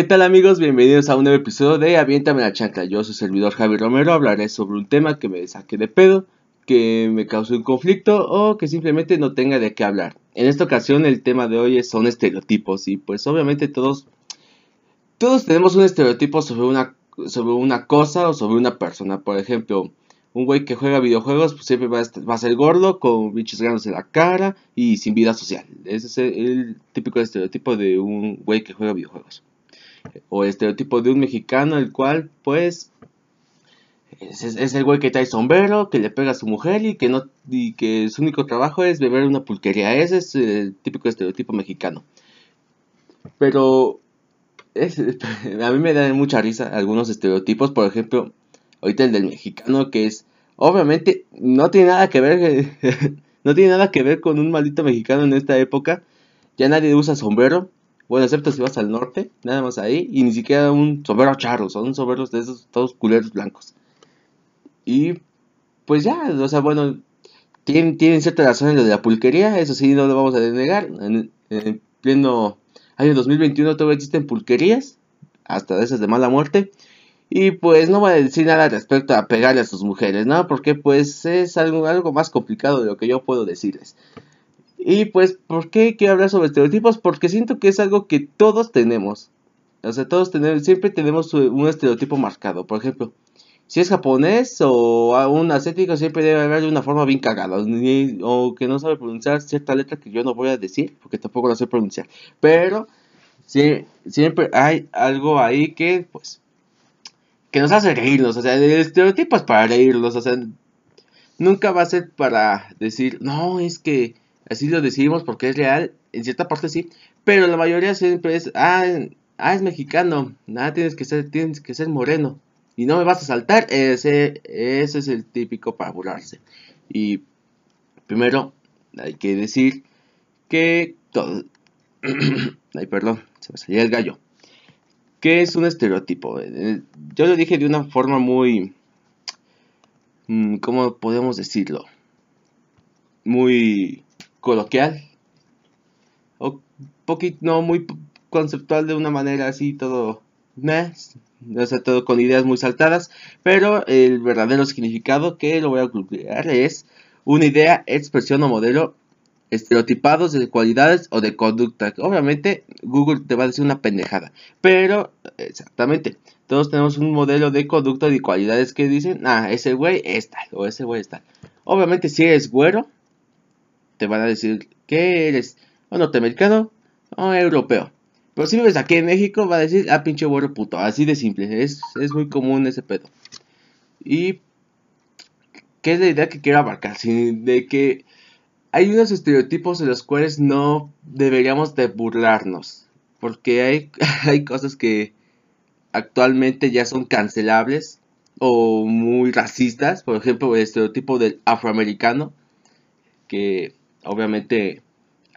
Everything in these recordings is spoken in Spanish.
¿Qué tal amigos? Bienvenidos a un nuevo episodio de Aviéntame la chancla. Yo soy servidor Javi Romero, hablaré sobre un tema que me saque de pedo, que me causó un conflicto o que simplemente no tenga de qué hablar. En esta ocasión el tema de hoy son estereotipos y pues obviamente todos todos tenemos un estereotipo sobre una sobre una cosa o sobre una persona. Por ejemplo, un güey que juega videojuegos pues siempre va a, ser gordo, con bichos grandes en la cara y sin vida social. Ese es el típico estereotipo de un güey que juega videojuegos o estereotipo de un mexicano, el cual, pues, es, el güey que trae sombrero, que le pega a su mujer y que no y que su único trabajo es beber una pulquería. Ese es el típico estereotipo mexicano. Pero a mí me dan mucha risa algunos estereotipos, por ejemplo, ahorita el del mexicano que es obviamente no tiene nada que ver no tiene nada que ver con un maldito mexicano en esta época. Ya nadie usa sombrero, bueno, excepto si vas al norte, nada más ahí. Y ni siquiera un sombrero charro, son sombreros de esos todos culeros blancos. Y pues ya, o sea, bueno, tienen, tienen cierta razón de la pulquería, eso sí, no lo vamos a denegar. En, en pleno año 2021 todavía existen pulquerías, hasta esas de mala muerte. Y pues no voy a decir nada respecto a pegarle a sus mujeres, ¿no? Porque pues es algo, algo más complicado de lo que yo puedo decirles. Y pues, ¿por qué quiero hablar sobre estereotipos? Porque siento que es algo que todos tenemos. O sea, todos tenemos, siempre tenemos un estereotipo marcado. Por ejemplo, si es japonés o un asiático, siempre debe haber de una forma bien cagada. o que no sabe pronunciar cierta letra que yo no voy a decir, porque tampoco la sé pronunciar. Pero siempre hay algo ahí que, pues, que nos hace reírnos. O sea, el estereotipo es para reírnos. O sea, nunca va a ser para decir, no, es que Así lo decimos porque es real, en cierta parte sí, pero la mayoría siempre es, ah, ah es mexicano, nada, tienes que ser, tienes que ser moreno. Y no me vas a saltar, ese, ese es el típico para burlarse. Y primero hay que decir que todo... Ay, perdón, se me salió el gallo. ¿Qué es un estereotipo? Eh, yo lo dije de una forma muy... Mm, ¿Cómo podemos decirlo? Muy coloquial. O poquito, no muy conceptual de una manera así, todo. no sé, todo con ideas muy saltadas. Pero el verdadero significado que lo voy a concluir es una idea, expresión o modelo estereotipados de cualidades o de conducta. Obviamente Google te va a decir una pendejada, pero exactamente, todos tenemos un modelo de conducta y cualidades que dicen, ah, ese güey es tal o ese güey es tal. Obviamente si eres güero, te van a decir que eres o norteamericano o europeo. Pero si vives aquí en México, va a decir, ah, pinche güero puto. Así de simple. Es, es muy común ese pedo. Y, ¿qué es la idea que quiero abarcar? de que hay unos estereotipos de los cuales no deberíamos de burlarnos. Porque hay, hay cosas que actualmente ya son cancelables o muy racistas. Por ejemplo, el estereotipo del afroamericano. Que obviamente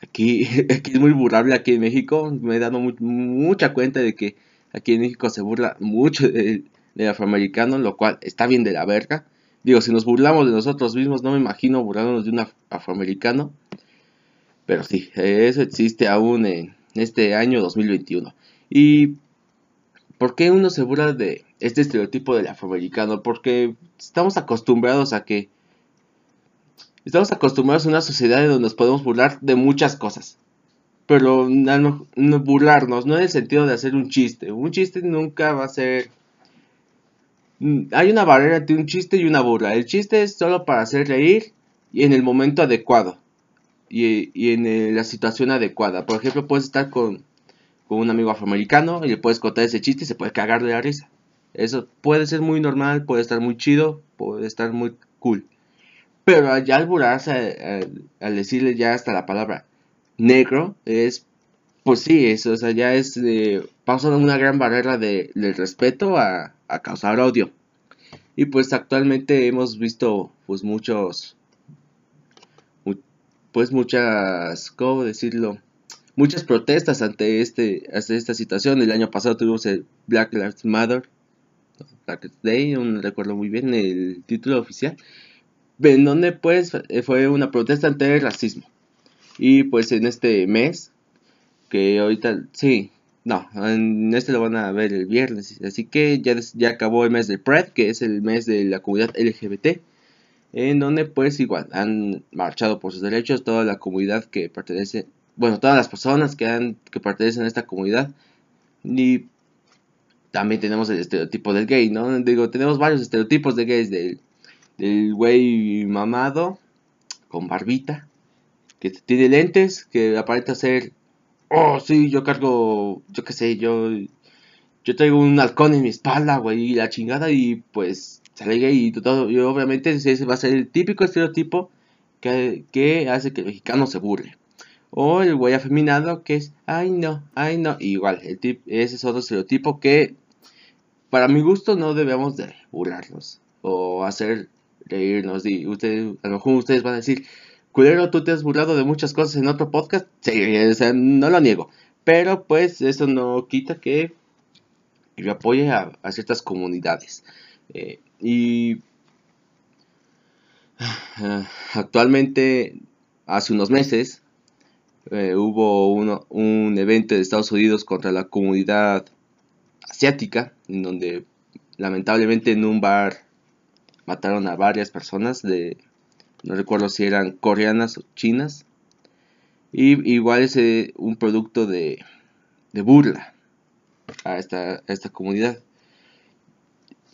aquí, aquí es muy burlable aquí en México. Me he dado mucha cuenta de que aquí en México se burla mucho del afroamericano, lo cual está bien de la verga. Digo, si nos burlamos de nosotros mismos, no me imagino burlándonos de un afroamericano. Pero sí, eso existe aún en este año 2021. ¿Y por qué uno se burla de este estereotipo del afroamericano? Porque estamos acostumbrados a que Estamos acostumbrados a una sociedad en donde nos podemos burlar de muchas cosas. Pero no, burlarnos, no en el sentido de hacer un chiste. Un chiste nunca va a ser... Mm, hay una barrera entre un chiste y una burla. El chiste es solo para hacer reír y en el momento adecuado. Y, en la situación adecuada. Por ejemplo, puedes estar con, con un amigo afroamericano y le puedes contar ese chiste y se puede cagar de la risa. Eso puede ser muy normal, puede estar muy chido, puede estar muy cool. Pero ya al burlarse, al, decirle ya hasta la palabra negro, es, pues sí, eso, o sea, ya es, eh, una gran barrera de, del respeto a, a causar odio. Y pues actualmente hemos visto, pues muchos, pues muchas, ¿cómo decirlo? Muchas protestas ante, este, ante esta situación. El año pasado tuvimos el Black Lives Matter, Black Day, no recuerdo muy bien el título oficial en donde pues eh, fue una protesta ante el racismo. Y pues en este mes, que ahorita, sí, No, en este lo van a ver el viernes. Así que ya, ya acabó el mes de Pride, que es el mes de la comunidad LGBT. En donde pues igual han marchado por sus derechos toda la comunidad que pertenece, bueno, todas las personas que, han, que pertenecen a esta comunidad. Y también tenemos el estereotipo del gay, ¿no? Digo, tenemos varios estereotipos de gays, del, del güey mamado, con barbita, que tiene lentes, que aparenta ser oh, sí, yo cargo, yo qué sé, yo, yo traigo un halcón en mi espalda, güey, y la chingada, y pues sale gay y todo, y obviamente ese va a ser el típico estereotipo que, que hace que el mexicano se burle. O el güey afeminado que es, ay no, ay no, igual, el tip, ese es otro estereotipo que para mi gusto no debemos de burlarnos o hacer reírnos. Y ustedes, a lo mejor ustedes van a decir, culero, tú te has burlado de muchas cosas en otro podcast. Sí, no lo niego. Pero pues eso no quita que yo apoye a, ciertas comunidades. Eh, y actualmente, hace unos meses, eh, hubo uno, un evento de Estados Unidos contra la comunidad asiática, en donde lamentablemente en un bar mataron a varias personas de no recuerdo si eran coreanas o chinas. Y igual es eh, un producto de, de burla a esta, esta comunidad.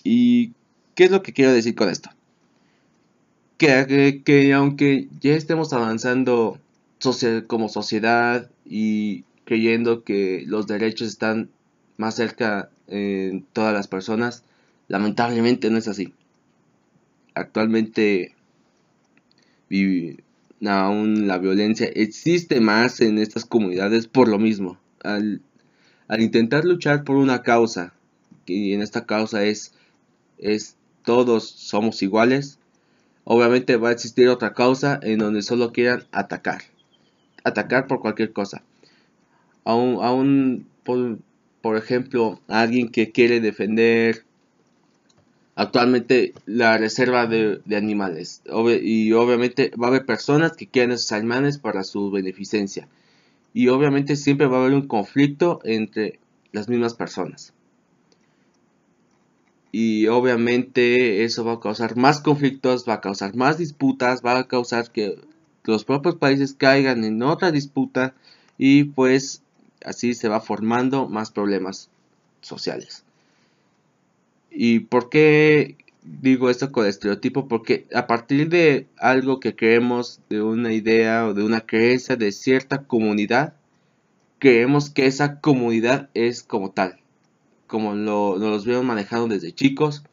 ¿Y qué es lo que quiero decir con esto? Que, que, aunque ya estemos avanzando como sociedad y creyendo que los derechos están más cerca en todas las personas, lamentablemente no es así. Actualmente aún la violencia existe más en estas comunidades por lo mismo. Al, intentar luchar por una causa, y en esta causa es, es todos somos iguales, obviamente va a existir otra causa en donde solo quieran atacar. Atacar por cualquier cosa. Aún, aún por, por ejemplo, alguien que quiere defender actualmente la reserva de, animales. y obviamente va a haber personas que quieran esos animales para su beneficencia. Y obviamente siempre va a haber un conflicto entre las mismas personas. Y obviamente eso va a causar más conflictos, va a causar más disputas, va a causar que los propios países caigan en otra disputa y pues así se va formando más problemas sociales. ¿Y por qué digo esto con estereotipo? Porque a partir de algo que creemos, de una idea o de una creencia de cierta comunidad, creemos que esa comunidad es como tal, como lo, nos los veo manejando desde chicos,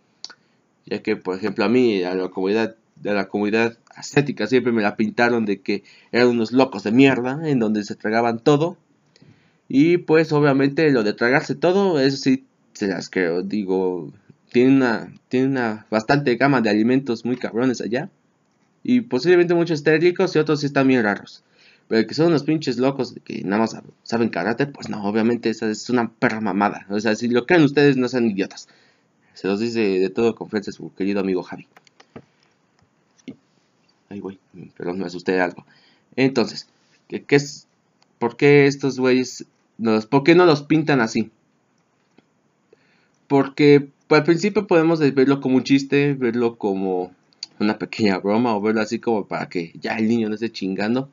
ya que por ejemplo a mí, a la comunidad, de la comunidad asiática siempre me la pintaron de que eran unos locos de mierda, en donde se tragaban todo, y pues obviamente lo de tragarse todo, eso sí se las creo, digo, tiene una, tiene una bastante gama de alimentos muy cabrones allá. Y posiblemente muchos estén y otros sí están bien raros. Pero que son unos pinches locos que nada más saben karate, pues no, obviamente esa es una perra mamada. O sea, si lo creen ustedes, no sean idiotas. Se los dice de todo confianza su querido amigo Javi. Ay, güey, perdón, me asusté de algo. Entonces, ¿qué, qué es? ¿Por qué estos güeyes, por qué no los pintan así? Porque al principio podemos verlo como un chiste, verlo como una pequeña broma o verlo así como para que ya el niño no esté chingando.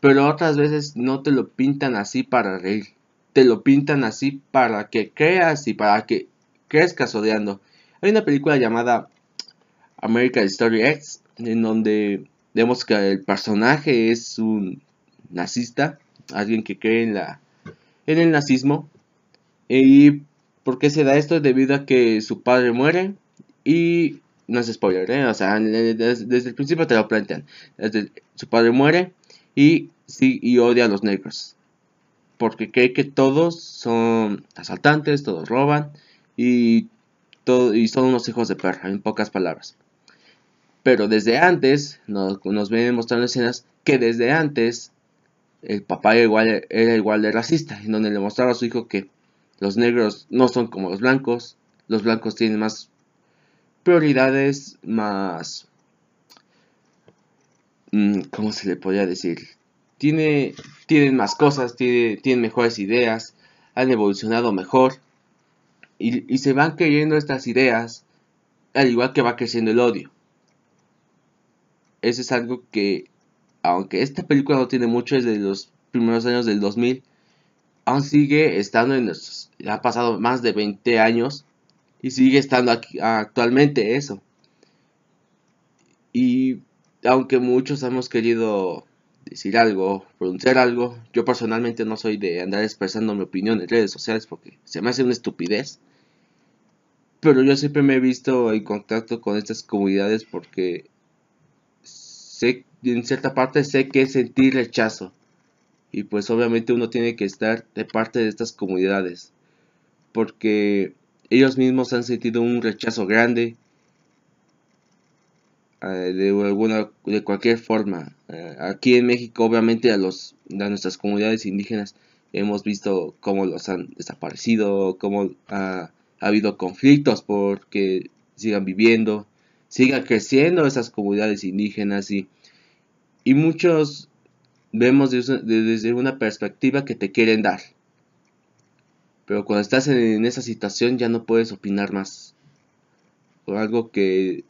Pero otras veces no te lo pintan así para reír. Te lo pintan así para que creas y para que crezcas odiando. Hay una película llamada American Story X en donde vemos que el personaje es un nazista, alguien que cree en la en el nazismo y ¿Por qué se da esto? Debido a que su padre muere y no es spoiler, ¿eh? o sea, desde, el principio te lo plantean. su padre muere y, sí, y odia a los negros. Porque cree que todos son asaltantes, todos roban y, todo, y son unos hijos de perra, en pocas palabras. Pero desde antes, nos, nos ven mostrando escenas que desde antes el papá era igual, era igual de racista, en donde le mostraba a su hijo que los negros no son como los blancos. Los blancos tienen más prioridades, más... Mm, ¿Cómo se le podría decir? Tiene, tienen más cosas, tiene, tienen mejores ideas. han evolucionado mejor y, se van creyendo estas ideas, al igual que va creciendo el odio. Eso es algo que, aunque esta película no tiene mucho, es de los primeros años del 2000, aún sigue estando en nuestros, ha pasado más de 20 años y sigue estando aquí, actualmente eso. Y aunque muchos hemos querido decir algo, pronunciar algo, yo personalmente no soy de andar expresando mi opinión en redes sociales porque se me hace una estupidez. Pero yo siempre me he visto en contacto con estas comunidades porque sé, en cierta parte sé que es sentir rechazo. Y pues obviamente uno tiene que estar de parte de estas comunidades. Porque ellos mismos han sentido un rechazo grande eh, de alguna de cualquier forma. Eh, aquí en México obviamente a los a nuestras comunidades indígenas hemos visto cómo los han desaparecido cómo ha, habido conflictos porque sigan viviendo sigan creciendo esas comunidades indígenas y y muchos vemos desde, una perspectiva que te quieren dar pero cuando estás en esa situación ya no puedes opinar más o algo que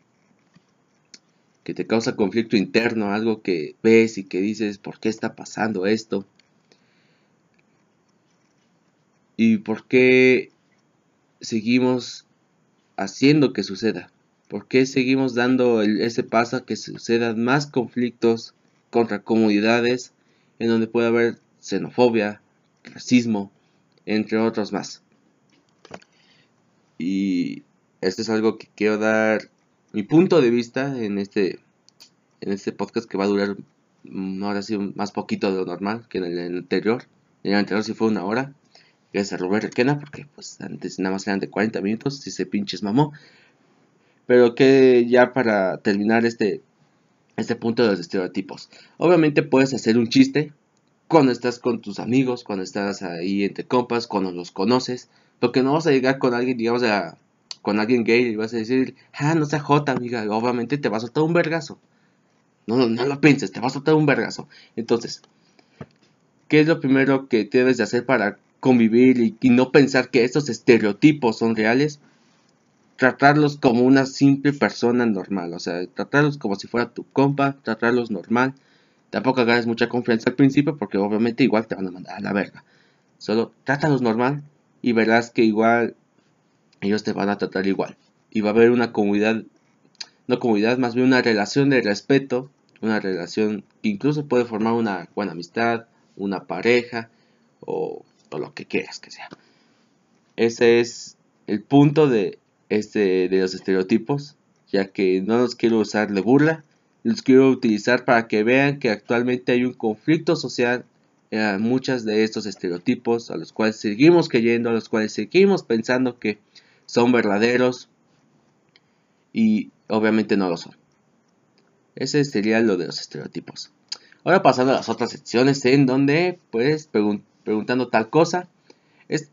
que te causa conflicto interno, algo que ves y que dices, ¿por qué está pasando esto? ¿Y por qué seguimos haciendo que suceda? ¿Por qué seguimos dando ese paso a que sucedan más conflictos contra comunidades en donde puede haber xenofobia, racismo, entre otros más? Y esto es algo que quiero dar mi punto de vista en este, en este podcast que va a durar mm, ahora sí más poquito de lo normal que en el, anterior. En el anterior sí fue una hora. Gracias a Robert Requena, porque pues antes nada más eran de 40 minutos, si se pinches mamó. Pero que ya para terminar este, este punto de los estereotipos. Obviamente puedes hacer un chiste cuando estás con tus amigos, cuando estás ahí entre compas, cuando los conoces. Porque no vas a llegar con alguien, digamos, a, con alguien gay y vas a decir, ah, no sea jota, amiga, obviamente te va a soltar un vergazo. No, no, no lo pienses, te va a soltar un vergazo. Entonces, ¿qué es lo primero que debes de hacer para convivir y, y no pensar que estos estereotipos son reales? Tratarlos como una simple persona normal, o sea, tratarlos como si fuera tu compa, tratarlos normal. Tampoco hagas mucha confianza al principio porque obviamente igual te van a mandar a la verga. Solo trátalos normal y verás que igual ellos te van a tratar igual. Y va a haber una comunidad, no comunidad, más bien una relación de respeto, una relación que incluso puede formar una buena amistad, una pareja o, lo que quieras que sea. Ese es el punto de, este, de los estereotipos, ya que no los quiero usar de burla, los quiero utilizar para que vean que actualmente hay un conflicto social en muchas de estos estereotipos a los cuales seguimos creyendo, a los cuales seguimos pensando que son verdaderos y obviamente no lo son. Ese sería lo de los estereotipos. Ahora pasando a las otras secciones en donde, pues, preguntando tal cosa.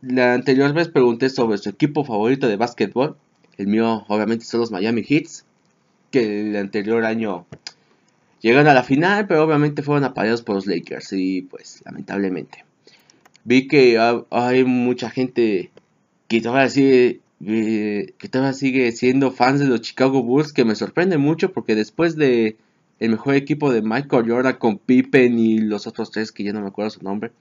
La anterior vez pregunté sobre su equipo favorito de básquetbol. El mío, obviamente, son los Miami Heats. Que el anterior año llegaron a la final, pero obviamente fueron apagados por los Lakers. Y pues, lamentablemente. Vi que hay mucha gente que todavía sigue que todavía sigue siendo fans de los Chicago Bulls, que me sorprende mucho porque después de el mejor equipo de Michael Jordan con Pippen y los otros tres que ya no me acuerdo su nombre,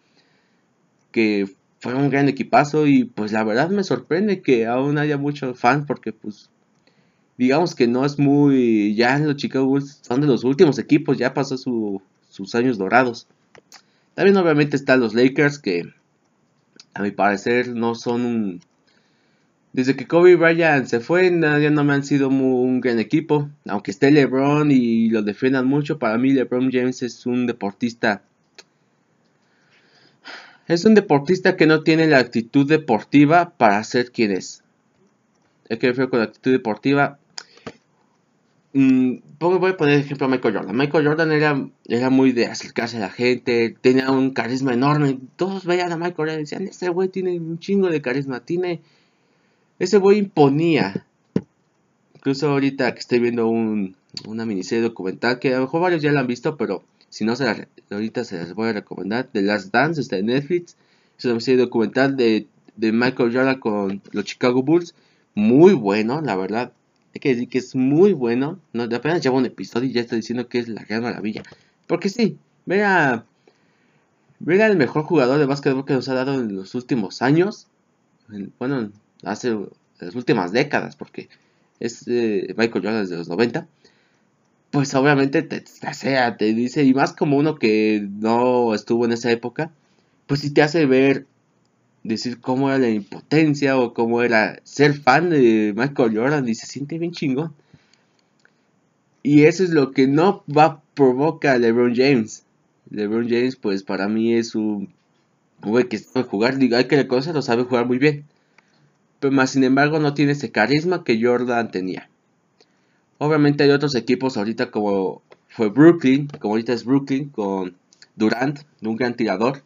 que fue un gran equipazo y pues la verdad me sorprende que aún haya muchos fans porque pues digamos que no es muy ya los Chicago Bulls son de los últimos equipos, ya pasó sus años dorados. También obviamente están los Lakers que a mi parecer no son un desde que Kobe Bryant se fue, ya no me han sido un gran equipo. Aunque esté LeBron y lo defiendan mucho, para mí LeBron James es un deportista. Es un deportista que no tiene la actitud deportiva para ser quien es. ¿A qué refiero con la actitud deportiva? Mm, voy a poner ejemplo a Michael Jordan. Michael Jordan era, era muy de acercarse a la gente, tenía un carisma enorme. Todos veían a Michael Jordan y decían, este güey tiene un chingo de carisma, tiene ese güey imponía. Incluso ahorita que estoy viendo un, una miniserie documental que a lo mejor varios ya la han visto, pero si no, se ahorita se las voy a recomendar. The Last Dance está en Netflix. Es una serie documental de, de Michael Jordan con los Chicago Bulls. Muy bueno, la verdad. Hay que decir que es muy bueno. No, apenas lleva un episodio y ya está diciendo que es la gran maravilla. Porque sí, vea, vea el mejor jugador de básquetbol que nos ha dado en los últimos años. Bueno, hace las últimas décadas, porque es eh, Michael Jordan desde los 90. Pues obviamente te, te, te dice, y más como uno que no estuvo en esa época, pues si te hace ver decir cómo era la impotencia o cómo era ser fan de Michael Jordan y se siente bien chingón. Y eso es lo que no va provoca a LeBron James. LeBron James, pues para mí es un güey que sabe jugar, digo, hay que reconocer, lo sabe jugar muy bien. Pero más sin embargo no tiene ese carisma que Jordan tenía. Obviamente hay otros equipos ahorita como fue Brooklyn, como ahorita es Brooklyn con Durant, un gran tirador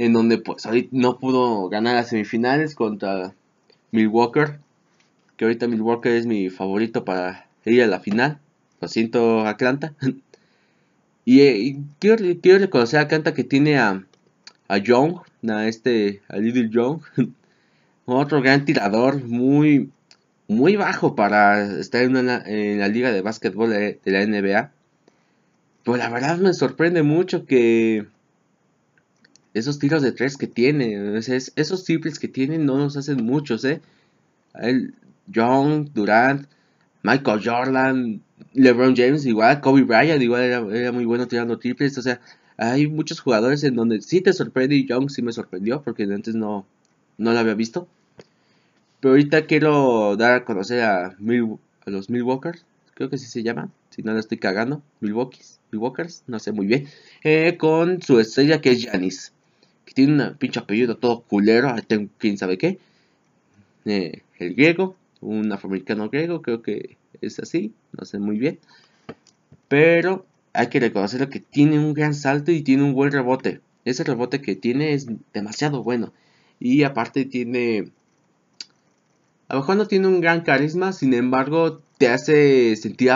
en donde pues ahorita no pudo ganar las semifinales contra Milwaukee, que ahorita Milwaukee es mi favorito para ir a la final. Lo siento, Atlanta. y, y quiero, quiero, reconocer a Atlanta que tiene a, a Young, a este, a Little Young, otro gran tirador, muy, muy bajo para estar en, en la liga de básquetbol de, de la NBA. Pues la verdad me sorprende mucho que esos tiros de tres que tiene, esos triples que tiene no nos hacen muchos, ¿eh? El John, Durant, Michael Jordan, LeBron James, igual, Kobe Bryant, igual era, muy bueno tirando triples, o sea, hay muchos jugadores en donde sí te sorprende y Young sí me sorprendió porque antes no, no lo había visto. Pero ahorita quiero dar a conocer a, a los Milwaukee's, creo que así se llama, si no la estoy cagando, Milwaukee's, Milwaukee's, no sé muy bien, eh, con su estrella que es Janis tiene un pinche apellido todo culero, quién sabe qué. Eh, el griego, un afroamericano griego, creo que es así, no sé muy bien. Pero hay que reconocer que tiene un gran salto y tiene un buen rebote. Ese rebote que tiene es demasiado bueno. Y aparte tiene... A lo mejor no tiene un gran carisma, sin embargo te hace sentir...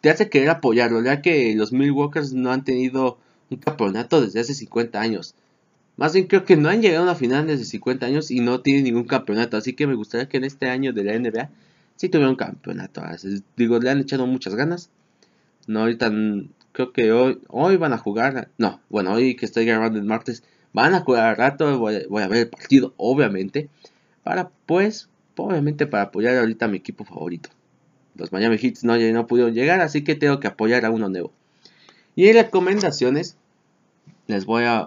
Te hace querer apoyarlo, ya que los Milwaukee's no han tenido un campeonato desde hace 50 años. Más bien creo que no han llegado a una final desde 50 años y no tienen ningún campeonato. Así que me gustaría que en este año de la NBA sí tuviera un campeonato. digo, le han echado muchas ganas. No, ahorita creo que hoy, hoy van a jugar. No, bueno, hoy que estoy grabando el martes, van a jugar al rato. Voy, a ver el partido, obviamente. Para, pues, obviamente para apoyar ahorita a mi equipo favorito. Los Miami Heat no, no pudieron llegar, así que tengo que apoyar a uno nuevo. Y en recomendaciones, les voy a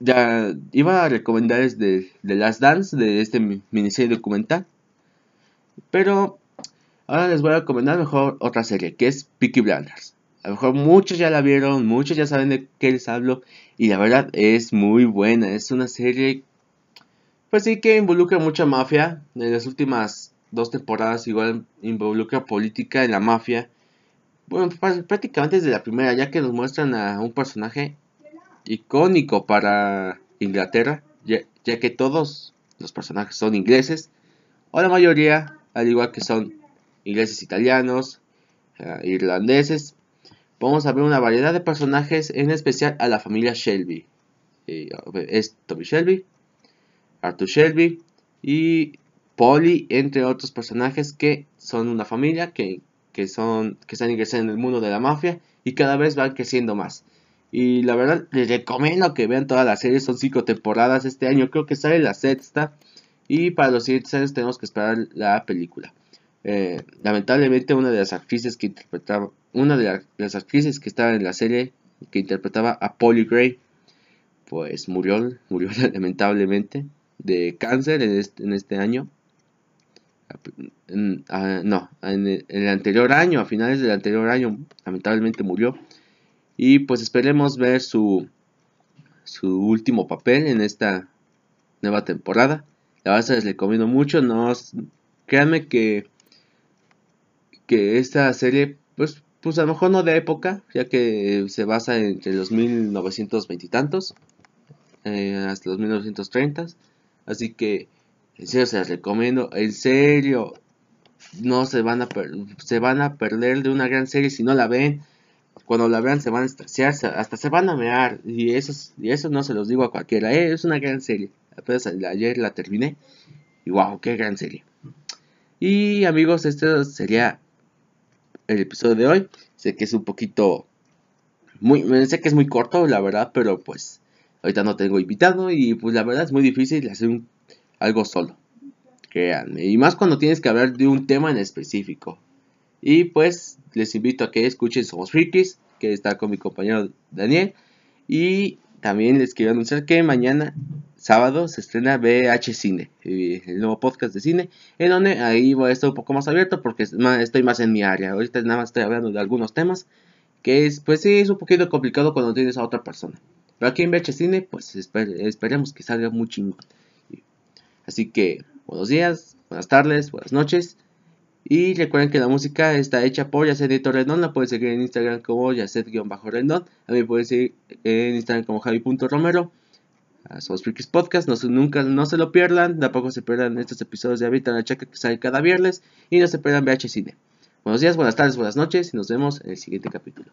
ya iba a recomendar de, de Last Dance, de este miniserie documental. Pero ahora les voy a recomendar mejor otra serie, que es Peaky Blinders. A lo mejor muchos ya la vieron, muchos ya saben de qué les hablo. Y la verdad es muy buena. Es una serie, pues sí, que involucra mucha mafia. En las últimas dos temporadas igual involucra política en la mafia. Bueno, prácticamente desde la primera, ya que nos muestran a un personaje icónico para Inglaterra, ya, que todos los personajes son ingleses, o la mayoría, al igual que son ingleses italianos, eh, irlandeses, vamos a ver una variedad de personajes, en especial a la familia Shelby. es Tommy Shelby, Arthur Shelby y Polly, entre otros personajes que son una familia que, que, son, que están ingresando en el mundo de la mafia y cada vez van creciendo más. Y la verdad, les recomiendo que vean toda la serie. Son cinco temporadas este año. Creo que sale la sexta. Y para los siguientes años tenemos que esperar la película. Eh, lamentablemente una de las actrices que interpretaba, una de las actrices que estaba en la serie que interpretaba a Polly Gray, pues murió, murió lamentablemente de cáncer en este, año. Ah, no, en el anterior año, a finales del anterior año, lamentablemente murió. Y pues esperemos ver su, su último papel en esta nueva temporada. La verdad les recomiendo mucho. No, créanme que, que esta serie, pues, pues a lo mejor no de época, ya que se basa entre los 1920 y tantos, hasta los 1930. Así que, en serio se las recomiendo. En serio, no se van a, se van a perder de una gran serie si no la ven cuando la vean se van a extasiar, hasta se van a mear. Y eso, y eso no se los digo a cualquiera. Eh, es una gran serie. Apenas ayer la terminé. Y wow, qué gran serie. Y amigos, este sería el episodio de hoy. Sé que es un poquito... Muy, sé que es muy corto, la verdad, pero pues ahorita no tengo invitado y pues la verdad es muy difícil hacer algo solo. Créanme. Y más cuando tienes que hablar de un tema en específico. Y pues les invito a que escuchen Somos Frikis, que está con mi compañero Daniel. Y también les quiero anunciar que mañana, sábado, se estrena BH Cine, el nuevo podcast de cine, en donde ahí voy a estar un poco más abierto porque estoy más en mi área. Ahorita nada más estoy hablando de algunos temas que es, pues sí, es un poquito complicado cuando tienes a otra persona. Pero aquí en BH Cine, pues esperemos que salga muy chingón. Así que, buenos días, buenas tardes, buenas noches. Y recuerden que la música está hecha por Yacet Rendón. La pueden seguir en Instagram como Yacet-Rendón. Mí pueden seguir en Instagram como Javi.romero. Somos Freakies Podcast. No, nunca, no se lo pierdan. Tampoco se pierdan estos episodios de Habita la Chaca que sale cada viernes. Y no se pierdan VH Cine. Buenos días, buenas tardes, buenas noches. Y nos vemos en el siguiente capítulo.